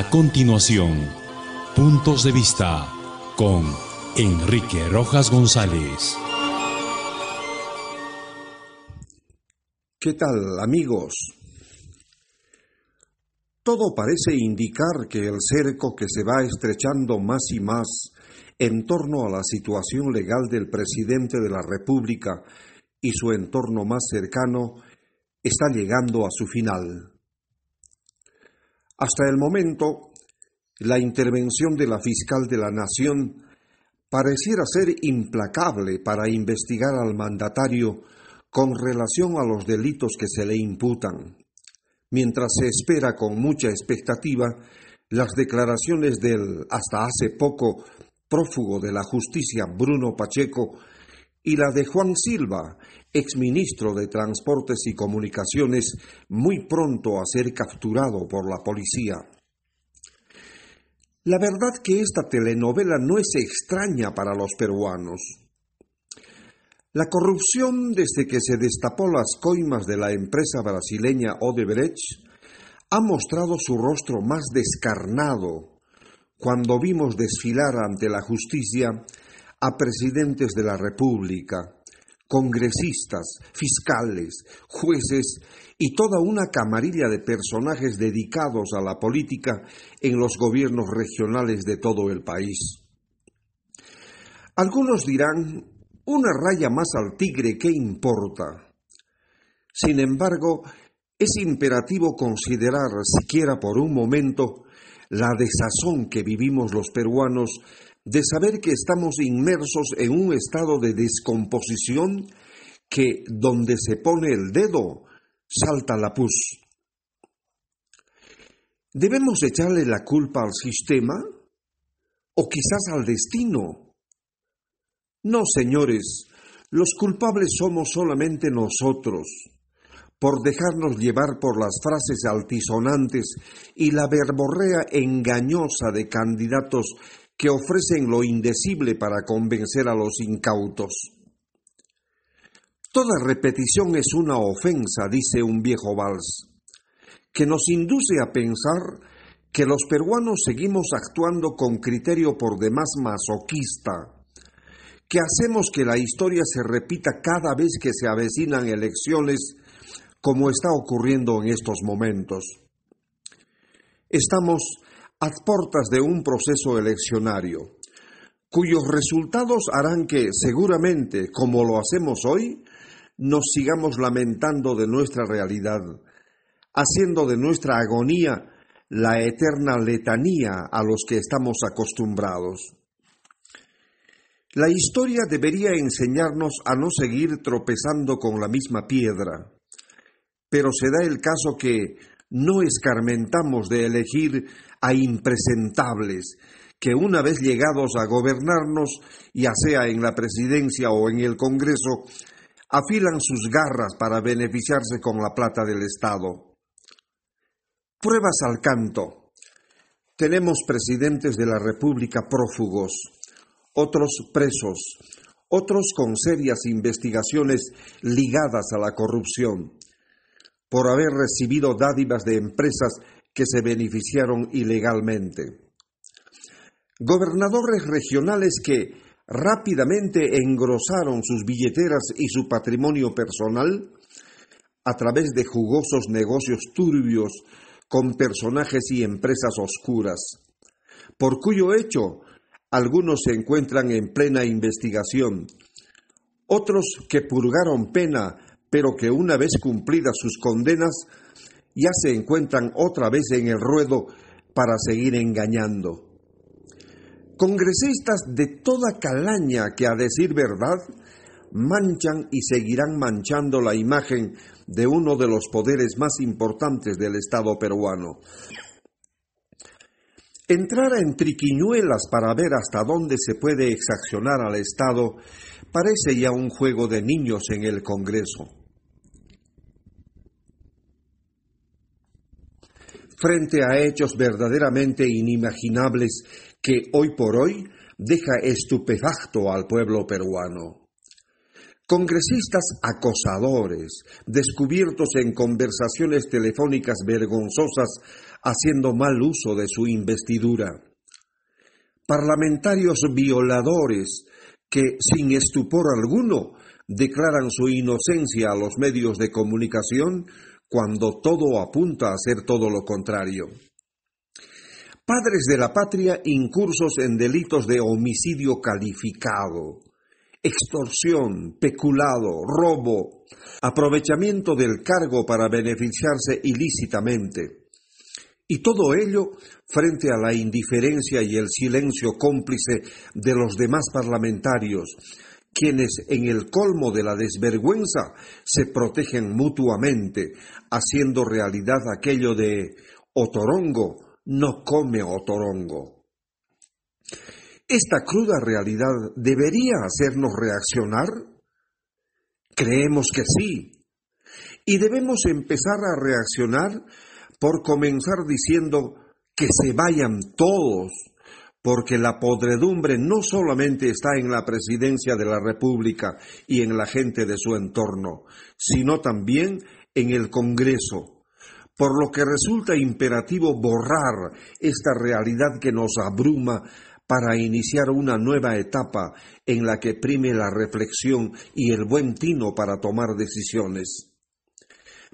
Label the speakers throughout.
Speaker 1: A continuación, puntos de vista con Enrique Rojas González.
Speaker 2: ¿Qué tal amigos? Todo parece indicar que el cerco que se va estrechando más y más en torno a la situación legal del presidente de la República y su entorno más cercano está llegando a su final. Hasta el momento, la intervención de la fiscal de la Nación pareciera ser implacable para investigar al mandatario con relación a los delitos que se le imputan, mientras se espera con mucha expectativa las declaraciones del hasta hace poco prófugo de la justicia Bruno Pacheco y la de Juan Silva, exministro de Transportes y Comunicaciones, muy pronto a ser capturado por la policía. La verdad que esta telenovela no es extraña para los peruanos. La corrupción desde que se destapó las coimas de la empresa brasileña Odebrecht ha mostrado su rostro más descarnado cuando vimos desfilar ante la justicia a presidentes de la República, congresistas, fiscales, jueces y toda una camarilla de personajes dedicados a la política en los gobiernos regionales de todo el país. Algunos dirán, una raya más al tigre, ¿qué importa? Sin embargo, es imperativo considerar, siquiera por un momento, la desazón que vivimos los peruanos de saber que estamos inmersos en un estado de descomposición que donde se pone el dedo salta la pus. ¿Debemos echarle la culpa al sistema? ¿O quizás al destino? No, señores, los culpables somos solamente nosotros por dejarnos llevar por las frases altisonantes y la verborrea engañosa de candidatos que ofrecen lo indecible para convencer a los incautos. Toda repetición es una ofensa, dice un viejo vals, que nos induce a pensar que los peruanos seguimos actuando con criterio por demás masoquista, que hacemos que la historia se repita cada vez que se avecinan elecciones como está ocurriendo en estos momentos. Estamos a puertas de un proceso eleccionario, cuyos resultados harán que, seguramente, como lo hacemos hoy, nos sigamos lamentando de nuestra realidad, haciendo de nuestra agonía la eterna letanía a los que estamos acostumbrados. La historia debería enseñarnos a no seguir tropezando con la misma piedra, pero se da el caso que no escarmentamos de elegir a impresentables que una vez llegados a gobernarnos, ya sea en la presidencia o en el Congreso, afilan sus garras para beneficiarse con la plata del Estado. Pruebas al canto. Tenemos presidentes de la República prófugos, otros presos, otros con serias investigaciones ligadas a la corrupción por haber recibido dádivas de empresas que se beneficiaron ilegalmente. Gobernadores regionales que rápidamente engrosaron sus billeteras y su patrimonio personal a través de jugosos negocios turbios con personajes y empresas oscuras, por cuyo hecho algunos se encuentran en plena investigación, otros que purgaron pena pero que una vez cumplidas sus condenas ya se encuentran otra vez en el ruedo para seguir engañando. Congresistas de toda calaña que a decir verdad manchan y seguirán manchando la imagen de uno de los poderes más importantes del Estado peruano. Entrar en triquiñuelas para ver hasta dónde se puede exaccionar al Estado parece ya un juego de niños en el Congreso. Frente a hechos verdaderamente inimaginables que hoy por hoy deja estupefacto al pueblo peruano. Congresistas acosadores, descubiertos en conversaciones telefónicas vergonzosas haciendo mal uso de su investidura. Parlamentarios violadores que, sin estupor alguno, declaran su inocencia a los medios de comunicación cuando todo apunta a ser todo lo contrario. Padres de la patria incursos en delitos de homicidio calificado, extorsión, peculado, robo, aprovechamiento del cargo para beneficiarse ilícitamente. Y todo ello frente a la indiferencia y el silencio cómplice de los demás parlamentarios, quienes en el colmo de la desvergüenza se protegen mutuamente, haciendo realidad aquello de Otorongo no come otorongo. ¿Esta cruda realidad debería hacernos reaccionar? Creemos que sí. Y debemos empezar a reaccionar por comenzar diciendo que se vayan todos, porque la podredumbre no solamente está en la presidencia de la República y en la gente de su entorno, sino también en el Congreso, por lo que resulta imperativo borrar esta realidad que nos abruma para iniciar una nueva etapa en la que prime la reflexión y el buen tino para tomar decisiones.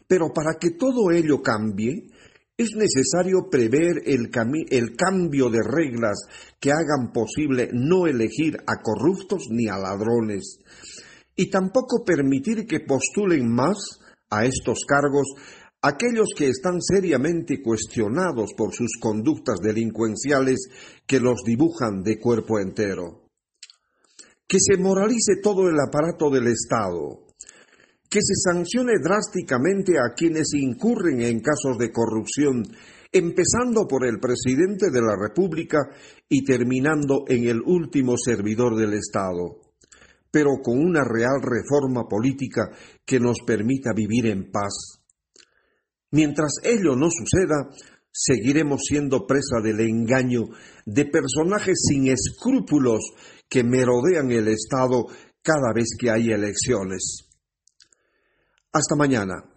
Speaker 2: Pero para que todo ello cambie, es necesario prever el, cambio de reglas que hagan posible no elegir a corruptos ni a ladrones, y tampoco permitir que postulen más a estos cargos aquellos que están seriamente cuestionados por sus conductas delincuenciales que los dibujan de cuerpo entero. Que se moralice todo el aparato del Estado, que se sancione drásticamente a quienes incurren en casos de corrupción, empezando por el presidente de la República y terminando en el último servidor del Estado, pero con una real reforma política que nos permita vivir en paz Mientras ello no suceda, seguiremos siendo presa del engaño de personajes sin escrúpulos que merodean el Estado cada vez que hay elecciones. Hasta mañana.